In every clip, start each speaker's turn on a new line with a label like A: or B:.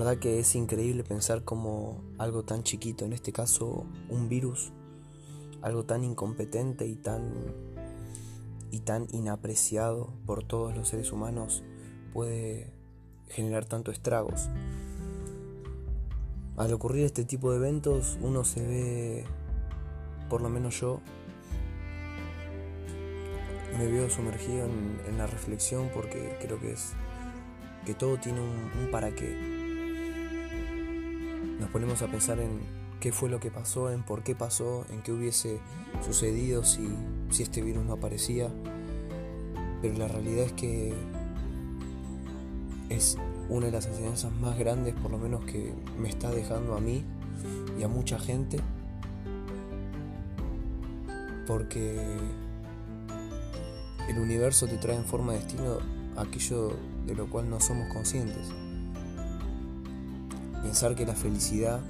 A: verdad que es increíble pensar como algo tan chiquito, en este caso un virus, algo tan incompetente y tan y tan inapreciado por todos los seres humanos puede generar tanto estragos. Al ocurrir este tipo de eventos uno se ve, por lo menos yo, me veo sumergido en, la reflexión porque creo que es que todo tiene un, para qué. Nos ponemos a pensar en qué fue lo que pasó, en por qué pasó, en qué hubiese sucedido si, este virus no aparecía. Pero la realidad es que es una de las enseñanzas más grandes, por lo menos que me está dejando a mí y a mucha gente. Porque el universo te trae en forma de destino aquello de lo cual no somos conscientes. Pensar que la felicidad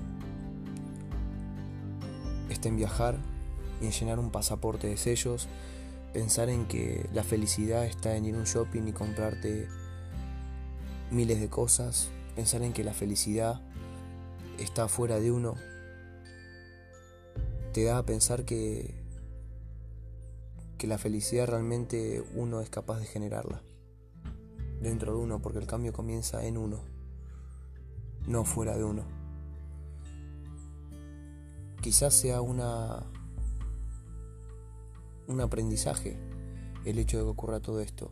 A: está en viajar y en llenar un pasaporte de sellos. Pensar en que la felicidad está en ir a un shopping y comprarte miles de cosas. Pensar en que la felicidad está fuera de uno. Te da a pensar que que la felicidad realmente uno es capaz de generarla dentro de uno, porque el cambio comienza en uno, no fuera de uno. Quizás sea una un aprendizaje el hecho de que ocurra todo esto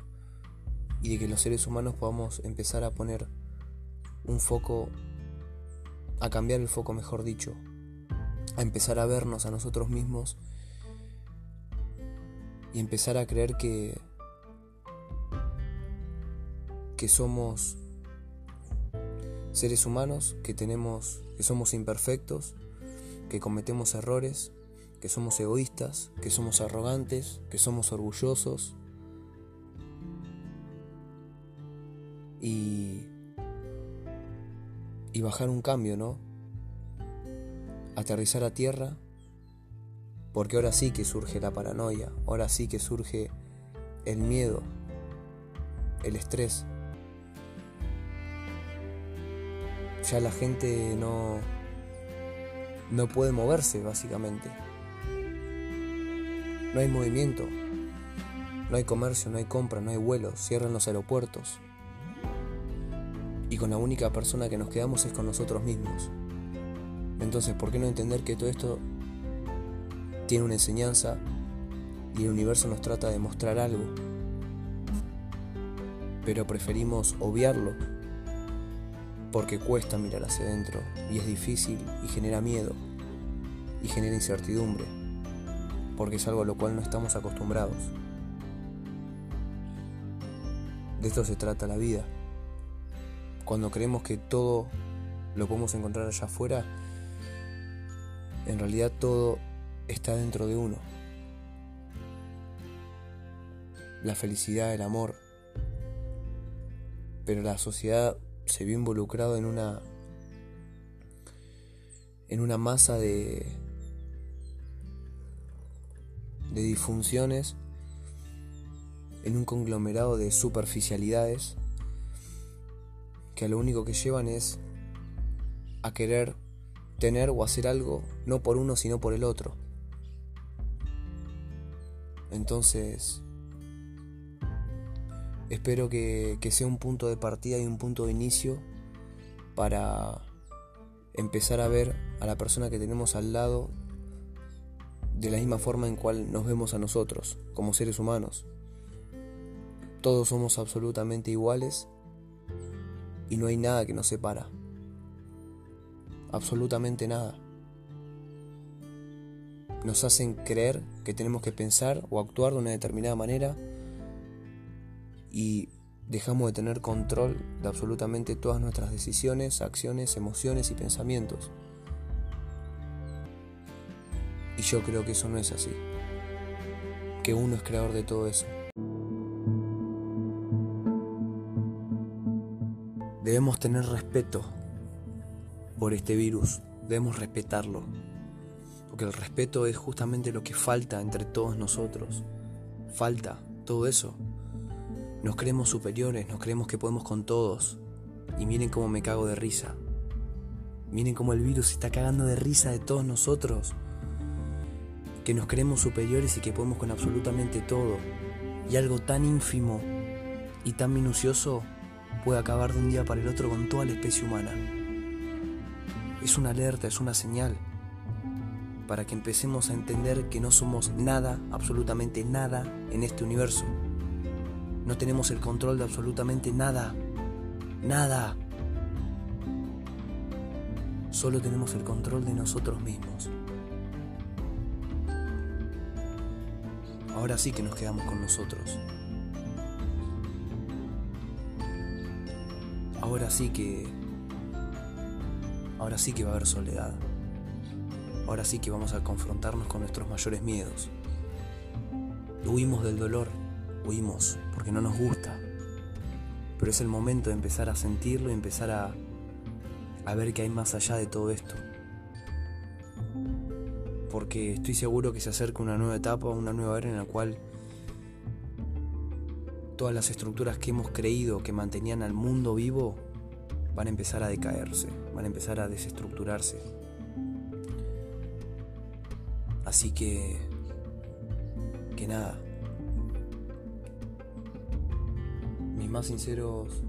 A: y de que los seres humanos podamos empezar a poner un foco, a cambiar el foco, mejor dicho, a empezar a vernos a nosotros mismos y empezar a creer que que somos seres humanos, que tenemos que somos imperfectos, que cometemos errores, que somos egoístas, que somos arrogantes, que somos orgullosos. Y y bajar un cambio, ¿no? Aterrizar a tierra porque ahora sí que surge la paranoia, ahora sí que surge el miedo, el estrés. Ya la gente no, no puede moverse básicamente. No hay movimiento, no hay comercio, no hay compra, no hay vuelos, cierran los aeropuertos. Y con la única persona que nos quedamos es con nosotros mismos. Entonces, ¿por qué no entender que todo esto tiene una enseñanza y el universo nos trata de mostrar algo. Pero preferimos obviarlo porque cuesta mirar hacia adentro y es difícil y genera miedo y genera incertidumbre porque es algo a lo cual no estamos acostumbrados. De esto se trata la vida. Cuando creemos que todo lo podemos encontrar allá afuera, en realidad todo está dentro de uno. La felicidad, el amor. Pero la sociedad se vio involucrado en una en una masa de de disfunciones en un conglomerado de superficialidades que a lo único que llevan es a querer tener o hacer algo no por uno sino por el otro. Entonces, espero que, sea un punto de partida y un punto de inicio para empezar a ver a la persona que tenemos al lado de la misma forma en cual nos vemos a nosotros, como seres humanos. Todos somos absolutamente iguales y no hay nada que nos separa. Absolutamente nada nos hacen creer que tenemos que pensar o actuar de una determinada manera y dejamos de tener control de absolutamente todas nuestras decisiones, acciones, emociones y pensamientos. Y yo creo que eso no es así, que uno es creador de todo eso. Debemos tener respeto por este virus, debemos respetarlo porque el respeto es justamente lo que falta entre todos nosotros. Falta todo eso. Nos creemos superiores, nos creemos que podemos con todos. Y miren cómo me cago de risa. Miren cómo el virus está cagando de risa de todos nosotros. Que nos creemos superiores y que podemos con absolutamente todo. Y algo tan ínfimo y tan minucioso puede acabar de un día para el otro con toda la especie humana. Es una alerta, es una señal para que empecemos a entender que no somos nada, absolutamente nada en este universo. No tenemos el control de absolutamente nada. Nada. Solo tenemos el control de nosotros mismos. Ahora sí que nos quedamos con nosotros. Ahora sí que... Ahora sí que va a haber soledad. Ahora sí que vamos a confrontarnos con nuestros mayores miedos. Huimos del dolor, huimos porque no nos gusta. Pero es el momento de empezar a sentirlo y empezar a, a ver qué hay más allá de todo esto. Porque estoy seguro que se acerca una nueva etapa, una nueva era en la cual todas las estructuras que hemos creído que mantenían al mundo vivo van a empezar a decaerse, van a empezar a desestructurarse. Así que... que nada. Más sinceros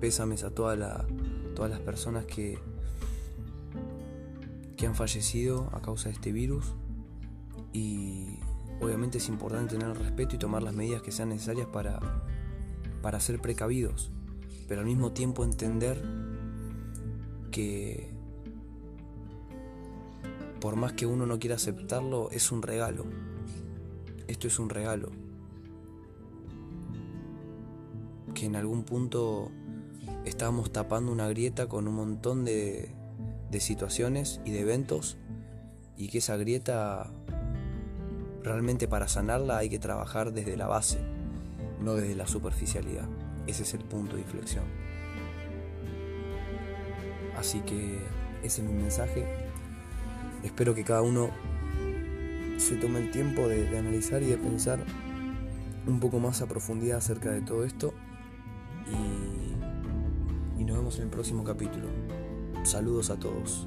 A: pésames a toda la, todas las personas que, que han fallecido a causa de este virus. Y obviamente es importante tener respeto y tomar las medidas que sean necesarias para, para ser precavidos. Pero al mismo tiempo entender que por más que uno no quiera aceptarlo, es un regalo. Esto es un regalo. Que en algún punto estábamos tapando una grieta con un montón de, de situaciones y de eventos y que esa grieta realmente para sanarla hay que trabajar desde la base, no desde la superficialidad. Ese es el punto de inflexión. Así que ese es mi mensaje. Espero que cada uno se tome el tiempo de, analizar y de pensar un poco más a profundidad acerca de todo esto. En el próximo capítulo. Saludos a todos.